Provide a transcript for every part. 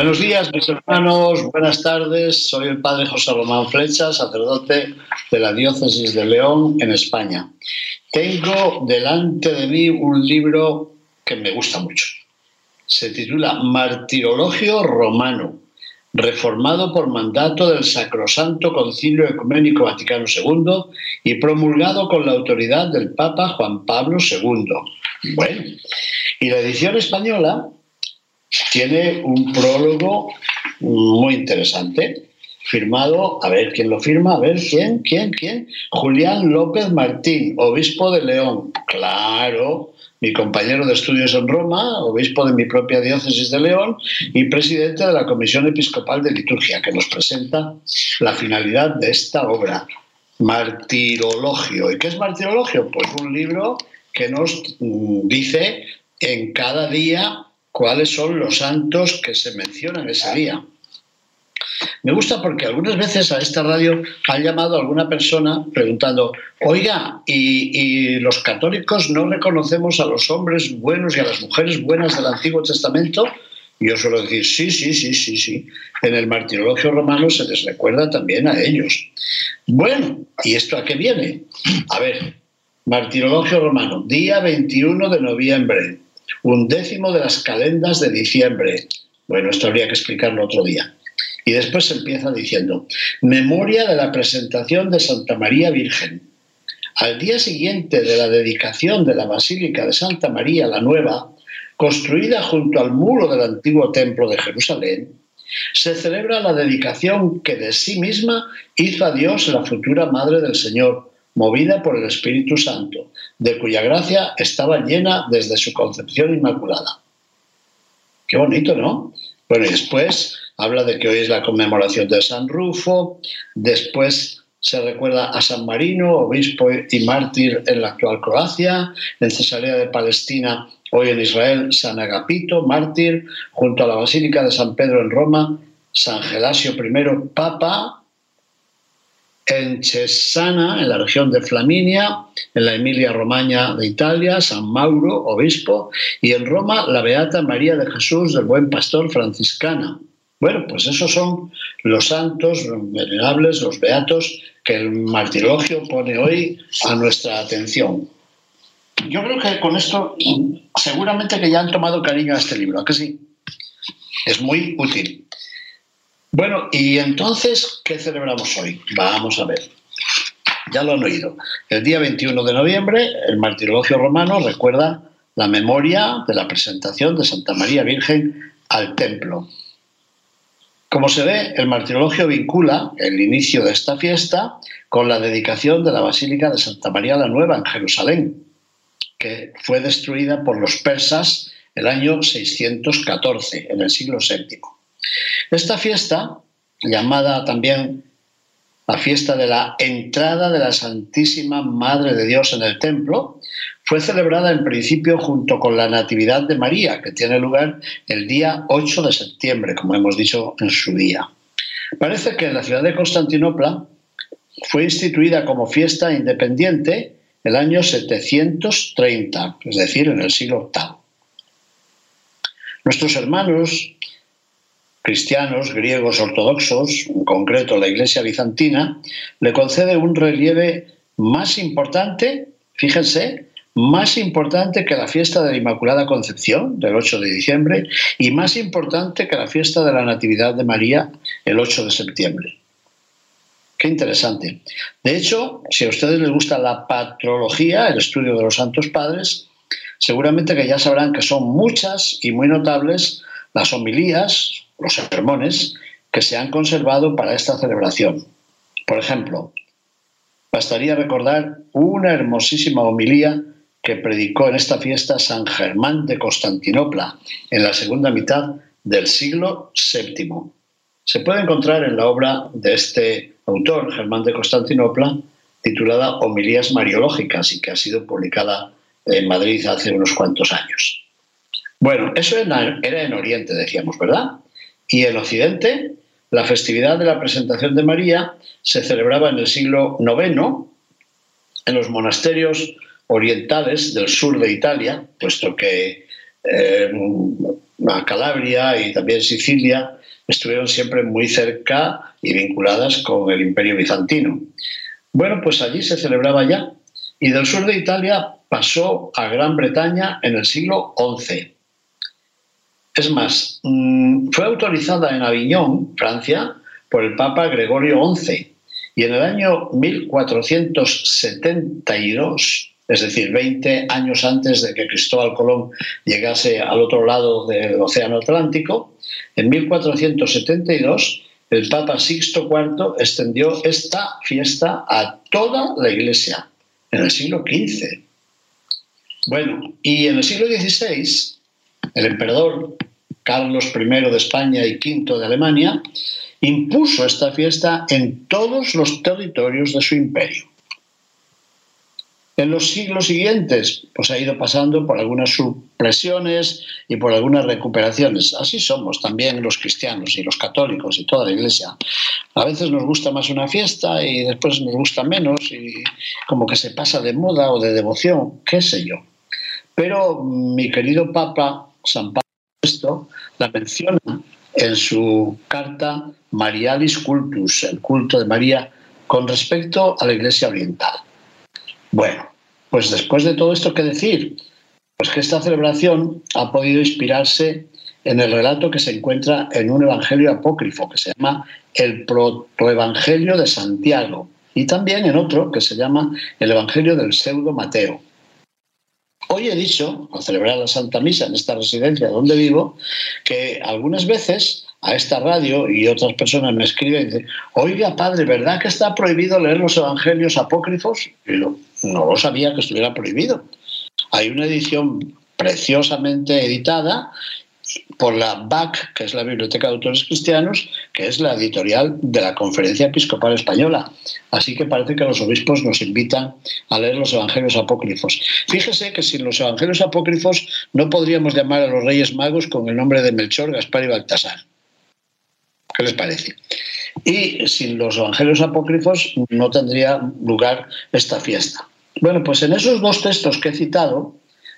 Buenos días, mis hermanos, buenas tardes. Soy el padre José Román Flecha, sacerdote de la Diócesis de León, en España. Tengo delante de mí un libro que me gusta mucho. Se titula Martirologio Romano, reformado por mandato del Sacrosanto Concilio Ecuménico Vaticano II y promulgado con la autoridad del Papa Juan Pablo II. Bueno, y la edición española tiene un prólogo muy interesante, firmado, a ver quién lo firma, a ver quién, quién, quién, Julián López Martín, obispo de León, claro, mi compañero de estudios en Roma, obispo de mi propia diócesis de León y presidente de la Comisión Episcopal de Liturgia, que nos presenta la finalidad de esta obra, Martirologio. ¿Y qué es Martirologio? Pues un libro que nos mm, dice en cada día cuáles son los santos que se mencionan ese día. Me gusta porque algunas veces a esta radio ha llamado alguna persona preguntando, oiga, ¿y, los católicos no reconocemos a los hombres buenos y a las mujeres buenas del Antiguo Testamento? Y yo suelo decir, sí, sí, sí, sí, sí. En el martirologio romano se les recuerda también a ellos. Bueno, ¿y esto a qué viene? A ver, martirologio romano, día 21 de noviembre, un décimo de las calendas de diciembre. Bueno, esto habría que explicarlo otro día. Y después empieza diciendo, memoria de la presentación de Santa María Virgen. Al día siguiente de la dedicación de la Basílica de Santa María la Nueva, construida junto al muro del antiguo templo de Jerusalén, se celebra la dedicación que de sí misma hizo a Dios la futura Madre del Señor, movida por el Espíritu Santo, de cuya gracia estaba llena desde su concepción inmaculada. Qué bonito, ¿no? Bueno, y después habla de que hoy es la conmemoración de San Rufo, después se recuerda a San Marino, obispo y mártir en la actual Croacia, en Cesarea de Palestina, hoy en Israel, San Agapito, mártir, junto a la Basílica de San Pedro en Roma, San Gelasio I, papa, en Cesana, en la región de Flaminia, en la Emilia-Romagna de Italia, San Mauro, obispo, y en Roma, la Beata María de Jesús del Buen Pastor franciscana. Bueno, pues esos son los santos, los venerables, los beatos que el martirologio pone hoy a nuestra atención. Yo creo que con esto seguramente que ya han tomado cariño a este libro, ¿a que sí? Es muy útil. Bueno, y entonces, ¿qué celebramos hoy? Vamos a ver. Ya lo han oído. El día 21 de noviembre, el martirologio romano recuerda la memoria de la presentación de Santa María Virgen al templo. Como se ve, el martirologio vincula el inicio de esta fiesta con la dedicación de la Basílica de Santa María la Nueva en Jerusalén, que fue destruida por los persas el año 614, en el siglo VII. Esta fiesta, llamada también la fiesta de la entrada de la Santísima Madre de Dios en el templo, fue celebrada en principio junto con la Natividad de María, que tiene lugar el día 8 de septiembre, como hemos dicho en su día. Parece que en la ciudad de Constantinopla fue instituida como fiesta independiente el año 730, es decir, en el siglo VIII. Nuestros hermanos cristianos, griegos ortodoxos, en concreto la Iglesia bizantina, le concede un relieve más importante, fíjense, más importante que la fiesta de la Inmaculada Concepción del 8 de diciembre y más importante que la fiesta de la Natividad de María el 8 de septiembre. Qué interesante. De hecho, si a ustedes les gusta la patrología, el estudio de los santos padres, seguramente que ya sabrán que son muchas y muy notables las homilías, los sermones que se han conservado para esta celebración. Por ejemplo, bastaría recordar una hermosísima homilía que predicó en esta fiesta San Germán de Constantinopla en la segunda mitad del siglo VII. Se puede encontrar en la obra de este autor, Germán de Constantinopla, titulada Homilías Mariológicas y que ha sido publicada en Madrid hace unos cuantos años. Bueno, eso era en Oriente, decíamos, ¿verdad? Y en Occidente, la festividad de la presentación de María se celebraba en el siglo IX en los monasterios orientales del sur de Italia, puesto que eh, Calabria y también Sicilia estuvieron siempre muy cerca y vinculadas con el imperio bizantino. Bueno, pues allí se celebraba ya. Y del sur de Italia pasó a Gran Bretaña en el siglo XI. Es más, mm, fue autorizada en Aviñón, Francia, por el Papa Gregorio XI. Y en el año 1472, es decir, 20 años antes de que Cristóbal Colón llegase al otro lado del Océano Atlántico, en 1472 el Papa Sixto IV extendió esta fiesta a toda la Iglesia en el siglo XV. Bueno, y en el siglo XVI, el emperador Carlos I de España y V de Alemania impuso esta fiesta en todos los territorios de su imperio. En los siglos siguientes, pues ha ido pasando por algunas supresiones y por algunas recuperaciones. Así somos también los cristianos y los católicos y toda la iglesia. A veces nos gusta más una fiesta y después nos gusta menos y como que se pasa de moda o de devoción, qué sé yo. Pero mi querido Papa, San Pablo VI, la menciona en su carta Marialis Cultus, el culto de María, con respecto a la Iglesia Oriental. Bueno, pues después de todo esto, ¿qué decir? Pues que esta celebración ha podido inspirarse en el relato que se encuentra en un evangelio apócrifo que se llama el Protoevangelio de Santiago y también en otro que se llama el Evangelio del Pseudo Mateo. Hoy he dicho, al celebrar la Santa Misa en esta residencia donde vivo, que algunas veces a esta radio y otras personas me escriben y dicen, oiga padre, ¿verdad que está prohibido leer los evangelios apócrifos? Y no lo sabía que estuviera prohibido. Hay una edición preciosamente editada por la BAC, que es la Biblioteca de Autores Cristianos, que es la editorial de la Conferencia Episcopal Española. Así que parece que los obispos nos invitan a leer los Evangelios apócrifos. Fíjese que sin los Evangelios apócrifos no podríamos llamar a los Reyes Magos con el nombre de Melchor, Gaspar y Baltasar. ¿Qué les parece? Y sin los evangelios apócrifos no tendría lugar esta fiesta. Bueno, pues en esos dos textos que he citado,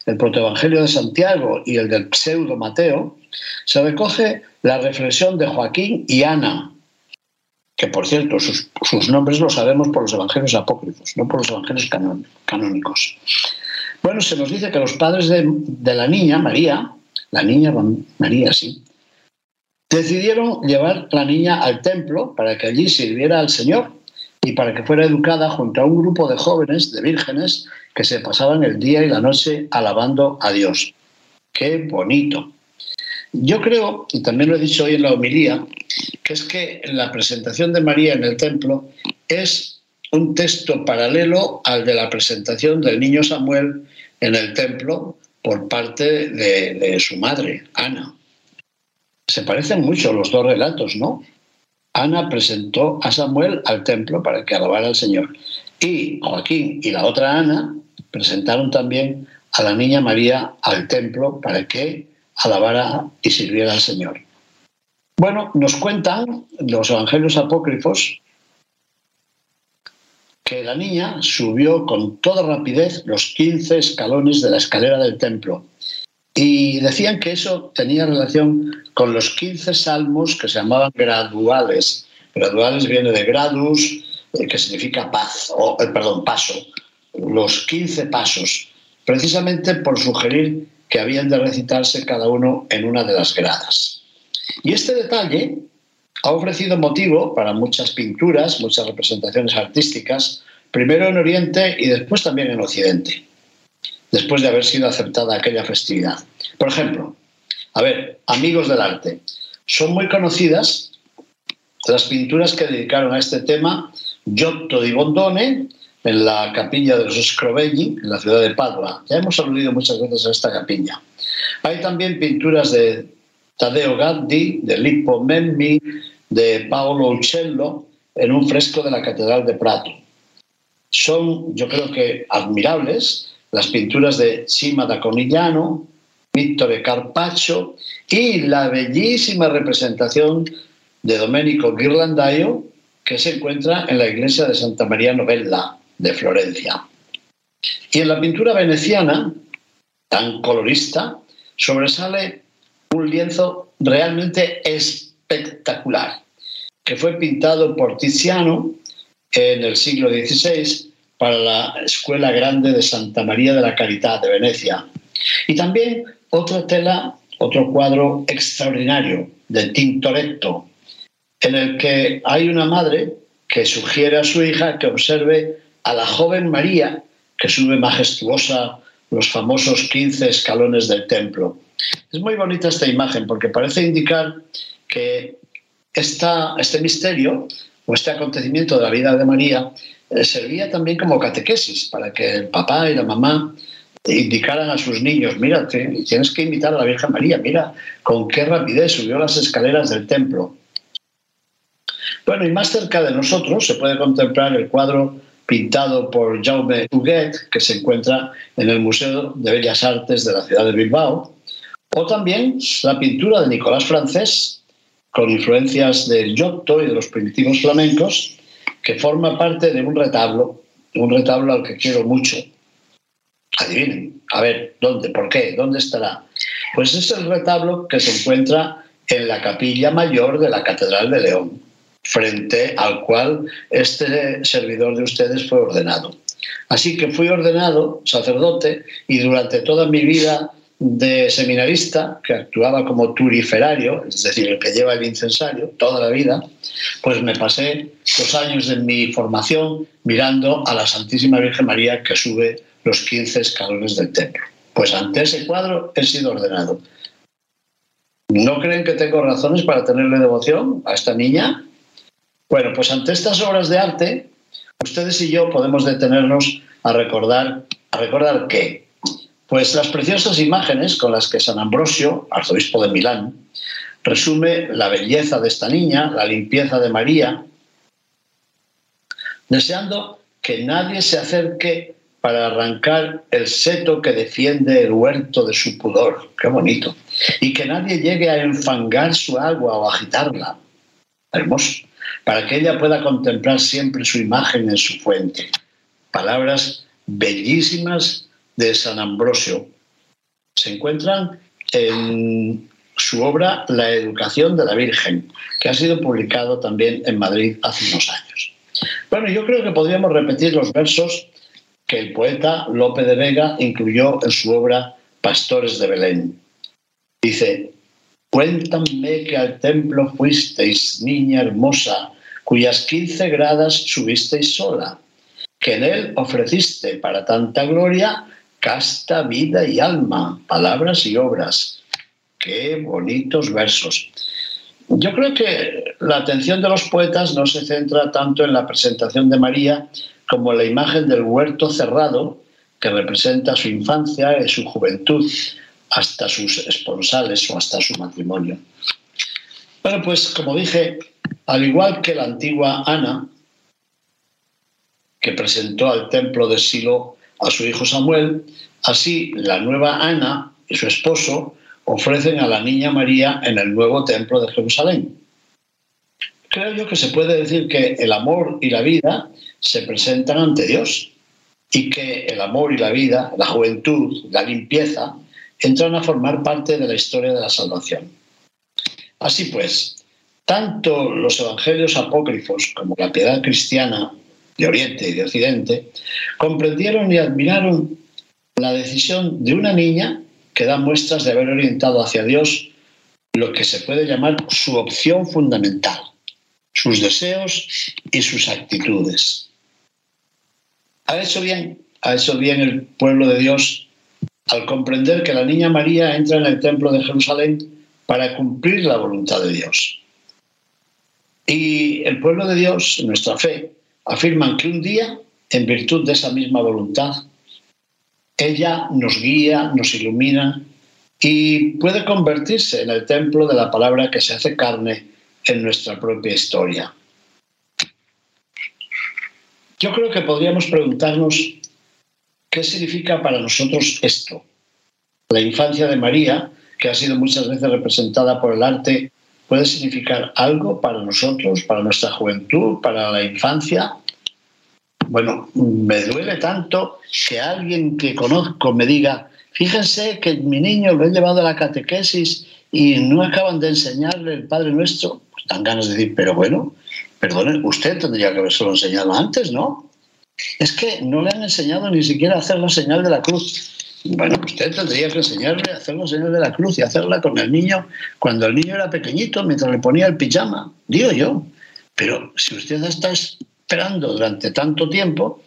el protoevangelio de Santiago y el del pseudo Mateo, se recoge la reflexión de Joaquín y Ana, que por cierto, sus, nombres los sabemos por los evangelios apócrifos, no por los evangelios canónicos. Bueno, se nos dice que los padres de, de la niña, María, la niña María, sí, decidieron llevar la niña al templo para que allí sirviera al Señor y para que fuera educada junto a un grupo de jóvenes, de vírgenes, que se pasaban el día y la noche alabando a Dios. ¡Qué bonito! Yo creo, y también lo he dicho hoy en la homilía, que es que la presentación de María en el templo es un texto paralelo al de la presentación del niño Samuel en el templo por parte de, de su madre, Ana. Se parecen mucho los dos relatos, ¿no? Ana presentó a Samuel al templo para que alabara al Señor. Y Joaquín y la otra Ana presentaron también a la niña María al templo para que alabara y sirviera al Señor. Bueno, nos cuentan los evangelios apócrifos que la niña subió con toda rapidez los 15 escalones de la escalera del templo y decían que eso tenía relación con los 15 salmos que se llamaban graduales. Graduales viene de gradus, eh, que significa paz, o, eh, perdón, paso. Los 15 pasos, precisamente por sugerir que habían de recitarse cada uno en una de las gradas. Y este detalle ha ofrecido motivo para muchas pinturas, muchas representaciones artísticas, primero en Oriente y después también en Occidente después de haber sido aceptada aquella festividad. Por ejemplo, a ver, amigos del arte, son muy conocidas las pinturas que dedicaron a este tema Giotto di Bondone, en la capilla de los Scrovegni, en la ciudad de Padua. Ya hemos aludido muchas veces a esta capilla. Hay también pinturas de Tadeo Gaddi, de Lippo Memmi, de Paolo Uccello, en un fresco de la Catedral de Prato. Son, yo creo que, admirables las pinturas de Cima da Conigliano, Vittore Carpaccio y la bellísima representación de Domenico Ghirlandaio que se encuentra en la iglesia de Santa María Novella de Florencia. Y en la pintura veneciana, tan colorista, sobresale un lienzo realmente espectacular, que fue pintado por Tiziano en el siglo XVI para la Escuela Grande de Santa María de la Caridad de Venecia. Y también otra tela, otro cuadro extraordinario de Tintoretto, en el que hay una madre que sugiere a su hija que observe a la joven María que sube majestuosa los famosos 15 escalones del templo. Es muy bonita esta imagen porque parece indicar que esta, este misterio o este acontecimiento de la vida de María eh, servía también como catequesis para que el papá y la mamá indicaran a sus niños, mira, tienes que invitar a la Virgen María, mira con qué rapidez subió las escaleras del templo. Bueno, y más cerca de nosotros se puede contemplar el cuadro pintado por Jaume Huguet, que se encuentra en el Museo de Bellas Artes de la ciudad de Bilbao, o también la pintura de Nicolás Francés, con influencias del Giotto y de los primitivos flamencos, que forma parte de un retablo, un retablo al que quiero mucho. Adivinen, a ver, ¿dónde? ¿Por qué? ¿Dónde estará? Pues es el retablo que se encuentra en la capilla mayor de la Catedral de León frente al cual este servidor de ustedes fue ordenado. Así que fui ordenado sacerdote y durante toda mi vida de seminarista, que actuaba como turiferario, es decir, el que lleva el incensario, toda la vida, pues me pasé los años de mi formación mirando a la Santísima Virgen María que sube los 15 escalones del templo. Pues ante ese cuadro he sido ordenado. ¿No creen que tengo razones para tenerle devoción a esta niña? Bueno, pues ante estas obras de arte, ustedes y yo podemos detenernos a recordar, a recordar qué. Pues las preciosas imágenes con las que San Ambrosio, arzobispo de Milán, resume la belleza de esta niña, la limpieza de María, deseando que nadie se acerque para arrancar el seto que defiende el huerto de su pudor. Qué bonito. Y que nadie llegue a enfangar su agua o agitarla. Hermoso para que ella pueda contemplar siempre su imagen en su fuente. Palabras bellísimas de San Ambrosio. Se encuentran en su obra La educación de la Virgen, que ha sido publicado también en Madrid hace unos años. Bueno, yo creo que podríamos repetir los versos que el poeta Lope de Vega incluyó en su obra Pastores de Belén. Dice, Cuéntame que al templo fuisteis, niña hermosa, cuyas quince gradas subisteis sola, que en él ofreciste para tanta gloria casta vida y alma, palabras y obras. Qué bonitos versos. Yo creo que la atención de los poetas no se centra tanto en la presentación de María como la imagen del huerto cerrado que representa su infancia y su juventud, hasta sus esponsales o hasta su matrimonio. Bueno, pues como dije, al igual que la antigua Ana, que presentó al templo de Silo a su hijo Samuel, así la nueva Ana y su esposo ofrecen a la niña María en el nuevo templo de Jerusalén. Creo yo que se puede decir que el amor y la vida se presentan ante Dios y que el amor y la vida, la juventud, la limpieza, entran a formar parte de la historia de la salvación. Así pues, tanto los evangelios apócrifos como la piedad cristiana de Oriente y de Occidente comprendieron y admiraron la decisión de una niña que da muestras de haber orientado hacia Dios lo que se puede llamar su opción fundamental, sus deseos y sus actitudes. Ha hecho bien, bien el pueblo de Dios al comprender que la niña María entra en el templo de Jerusalén para cumplir la voluntad de Dios. Y el pueblo de Dios, nuestra fe, afirman que un día en virtud de esa misma voluntad. Ella nos guía, nos ilumina y puede convertirse en el templo de la palabra que se hace carne en nuestra propia historia. Yo creo que podríamos preguntarnos qué significa para nosotros esto. La infancia de María, que ha sido muchas veces representada por el arte, puede significar algo para nosotros, para nuestra juventud, para la infancia. Bueno, me duele tanto que alguien que conozco me diga, fíjense que mi niño lo he llevado a la catequesis y no acaban de enseñarle el Padre Nuestro. Pues dan ganas de decir, pero bueno, perdone, usted tendría que haberse enseñado antes, ¿no? Es que no le han enseñado ni siquiera a hacer la señal de la cruz. Bueno, usted tendría que enseñarle a hacer la señal de la cruz y hacerla con el niño cuando el niño era pequeñito, mientras le ponía el pijama, digo yo. Pero si usted está esperando durante tanto tiempo,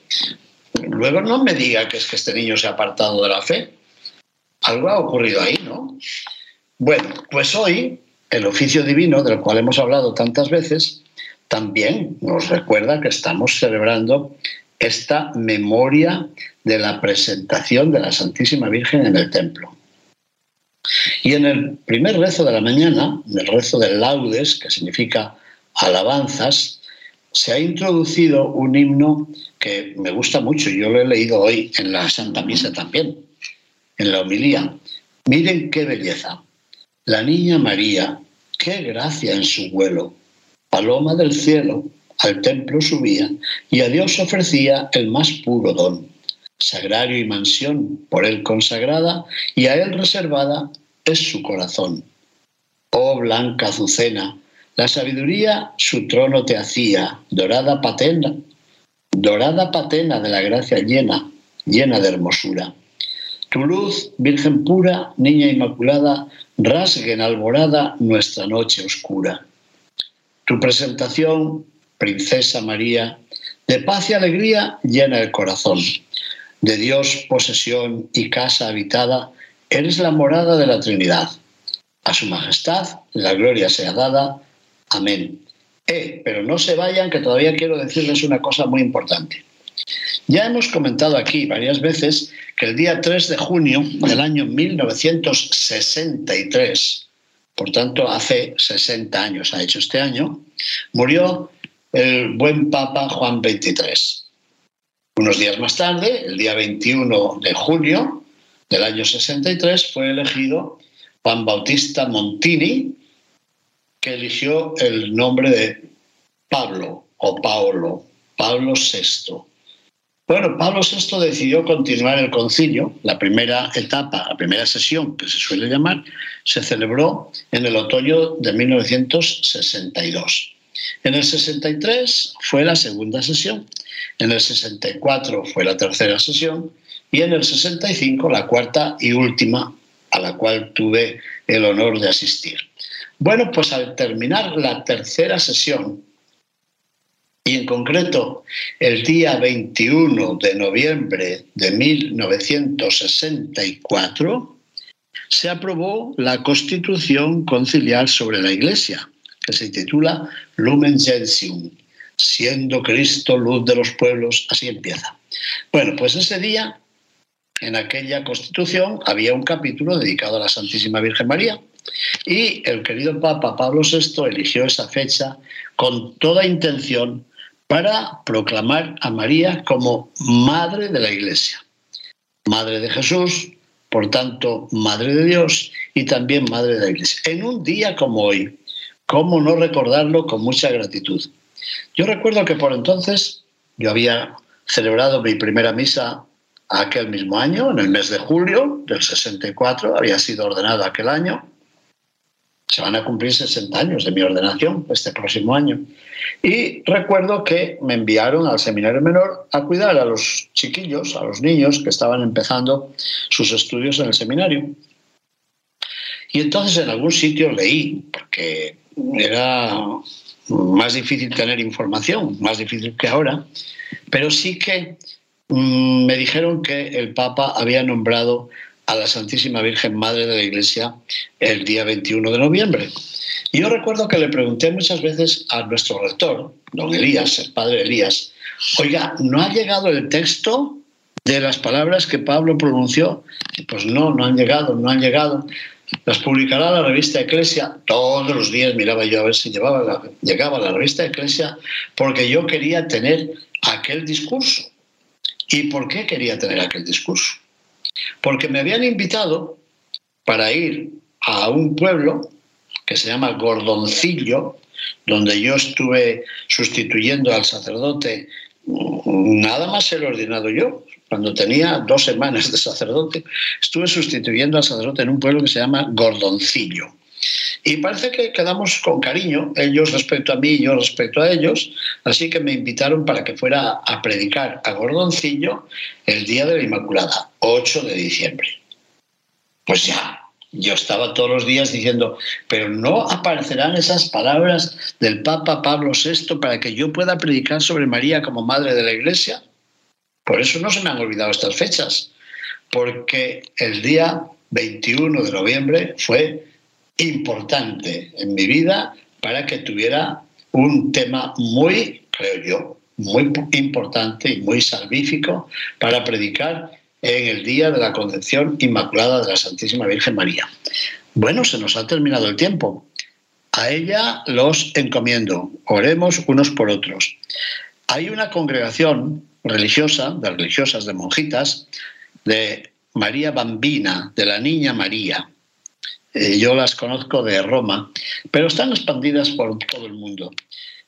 luego no me diga que es que este niño se ha apartado de la fe. Algo ha ocurrido ahí, ¿no? Bueno, pues hoy el oficio divino, del cual hemos hablado tantas veces, también nos recuerda que estamos celebrando esta memoria de la presentación de la Santísima Virgen en el templo. Y en el primer rezo de la mañana, en el rezo del laudes, que significa alabanzas, se ha introducido un himno que me gusta mucho, yo lo he leído hoy en la Santa Misa también, en la homilía. Miren qué belleza. La niña María, qué gracia en su vuelo. Paloma del cielo, al templo subía y a Dios ofrecía el más puro don, sagrario y mansión por él consagrada y a él reservada es su corazón. Oh blanca azucena, la sabiduría su trono te hacía, dorada patena, dorada patena de la gracia llena, llena de hermosura. Tu luz, Virgen pura, niña inmaculada, rasgue en alborada nuestra noche oscura. Tu presentación, Princesa María, de paz y alegría llena el corazón. De Dios posesión y casa habitada, eres la morada de la Trinidad. A su majestad la gloria sea dada. Amén. Eh, pero no se vayan, que todavía quiero decirles una cosa muy importante. Ya hemos comentado aquí varias veces que el día 3 de junio del año 1963, por tanto hace 60 años ha hecho este año, murió el buen Papa Juan XXIII. Unos días más tarde, el día 21 de junio del año 63, fue elegido Juan Bautista Montini, que eligió el nombre de Pablo o Paolo, Pablo VI. Bueno, Pablo VI decidió continuar el concilio. La primera etapa, la primera sesión, que se suele llamar, se celebró en el otoño de 1962. En el 63 fue la segunda sesión, en el 64 fue la tercera sesión y en el 65 la cuarta y última a la cual tuve el honor de asistir. Bueno, pues al terminar la tercera sesión, y en concreto el día 21 de noviembre de 1964, se aprobó la Constitución Conciliar sobre la Iglesia, que se titula Lumen Gentium, siendo Cristo luz de los pueblos, así empieza. Bueno, pues ese día, en aquella constitución, había un capítulo dedicado a la Santísima Virgen María. Y el querido Papa Pablo VI eligió esa fecha con toda intención para proclamar a María como Madre de la Iglesia, Madre de Jesús, por tanto, Madre de Dios y también Madre de la Iglesia. En un día como hoy, ¿Cómo no recordarlo con mucha gratitud? Yo recuerdo que por entonces yo había celebrado mi primera misa aquel mismo año, en el mes de julio del 64, había sido ordenado aquel año. Se van a cumplir 60 años de mi ordenación este próximo año. Y recuerdo que me enviaron al seminario menor a cuidar a los chiquillos, a los niños que estaban empezando sus estudios en el seminario. Y entonces en algún sitio leí, porque era más difícil tener información, más difícil que ahora, pero sí que mm, me dijeron que el Papa había nombrado a la Santísima Virgen Madre de la Iglesia el día 21 de noviembre. Y yo recuerdo que le pregunté muchas veces a nuestro rector, don Elías, el padre Elías, oiga, ¿no ha llegado el texto de las palabras que Pablo pronunció? Pues no, no han llegado, no han llegado. Las publicará la revista Eclesia. Todos los días miraba yo a ver si llegaba la revista Eclesia porque yo quería tener aquel discurso. ¿Y por qué quería tener aquel discurso? Porque me habían invitado para ir a un pueblo que se llama Gordoncillo, donde yo estuve sustituyendo al sacerdote, nada más ser ordenado yo, cuando tenía dos semanas de sacerdote, estuve sustituyendo al sacerdote en un pueblo que se llama Gordoncillo. Y parece que quedamos con cariño, ellos respecto a mí y yo respecto a ellos, así que me invitaron para que fuera a predicar a Gordoncillo el día de la Inmaculada, 8 de diciembre. Pues ya, yo estaba todos los días diciendo, pero no aparecerán esas palabras del Papa Pablo VI para que yo pueda predicar sobre María como Madre de la Iglesia. Por eso no se me han olvidado estas fechas, porque el día 21 de noviembre fue importante en mi vida para que tuviera un tema muy, creo yo, muy importante y muy salvífico para predicar en el día de la Concepción Inmaculada de la Santísima Virgen María. Bueno, se nos ha terminado el tiempo. A ella los encomiendo. Oremos unos por otros. Hay una congregación religiosa, de religiosas, de monjitas, de María Bambina, de la Niña María. Eh, yo las conozco de Roma, pero están expandidas por todo el mundo.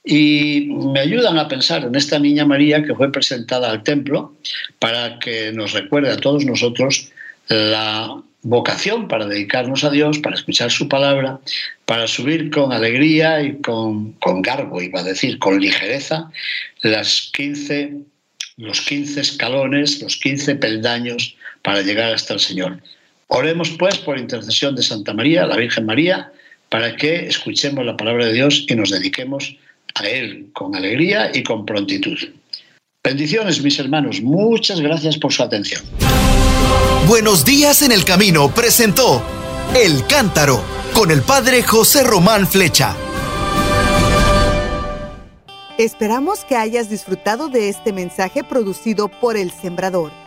Y me ayudan a pensar en esta Niña María que fue presentada al templo para que nos recuerde a todos nosotros la vocación para dedicarnos a Dios, para escuchar su palabra, para subir con alegría y con, con garbo, iba a decir, con ligereza, las 15, los 15 escalones, los 15 peldaños para llegar hasta el Señor. Oremos pues por intercesión de Santa María, la Virgen María, para que escuchemos la palabra de Dios y nos dediquemos a Él con alegría y con prontitud. Bendiciones, mis hermanos. Muchas gracias por su atención. Buenos días en el camino presentó El Cántaro con el Padre José Román Flecha. Esperamos que hayas disfrutado de este mensaje producido por El Sembrador.